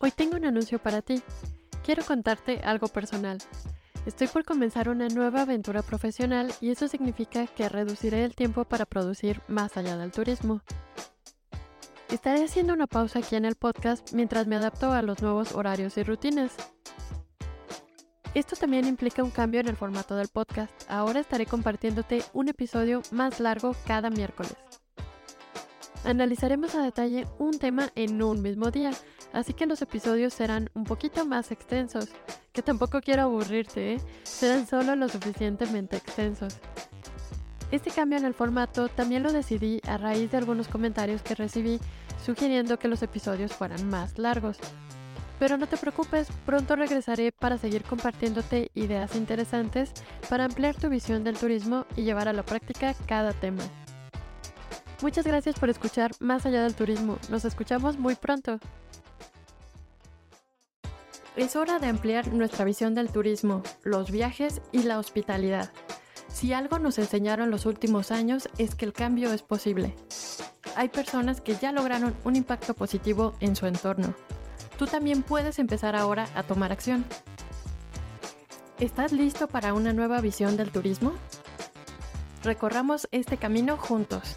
Hoy tengo un anuncio para ti. Quiero contarte algo personal. Estoy por comenzar una nueva aventura profesional y eso significa que reduciré el tiempo para producir más allá del turismo. Estaré haciendo una pausa aquí en el podcast mientras me adapto a los nuevos horarios y rutinas. Esto también implica un cambio en el formato del podcast. Ahora estaré compartiéndote un episodio más largo cada miércoles. Analizaremos a detalle un tema en un mismo día, así que los episodios serán un poquito más extensos, que tampoco quiero aburrirte, ¿eh? serán solo lo suficientemente extensos. Este cambio en el formato también lo decidí a raíz de algunos comentarios que recibí sugiriendo que los episodios fueran más largos. Pero no te preocupes, pronto regresaré para seguir compartiéndote ideas interesantes para ampliar tu visión del turismo y llevar a la práctica cada tema. Muchas gracias por escuchar Más allá del turismo. Nos escuchamos muy pronto. Es hora de ampliar nuestra visión del turismo, los viajes y la hospitalidad. Si algo nos enseñaron los últimos años es que el cambio es posible. Hay personas que ya lograron un impacto positivo en su entorno. Tú también puedes empezar ahora a tomar acción. ¿Estás listo para una nueva visión del turismo? Recorramos este camino juntos.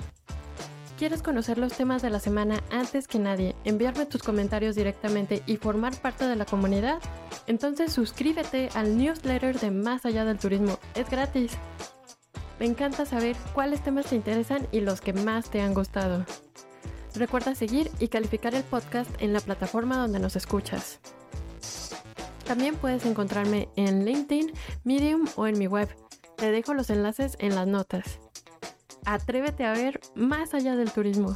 ¿Quieres conocer los temas de la semana antes que nadie, enviarme tus comentarios directamente y formar parte de la comunidad? Entonces suscríbete al newsletter de Más allá del turismo. Es gratis. Me encanta saber cuáles temas te interesan y los que más te han gustado. Recuerda seguir y calificar el podcast en la plataforma donde nos escuchas. También puedes encontrarme en LinkedIn, Medium o en mi web. Te dejo los enlaces en las notas. Atrévete a ver más allá del turismo.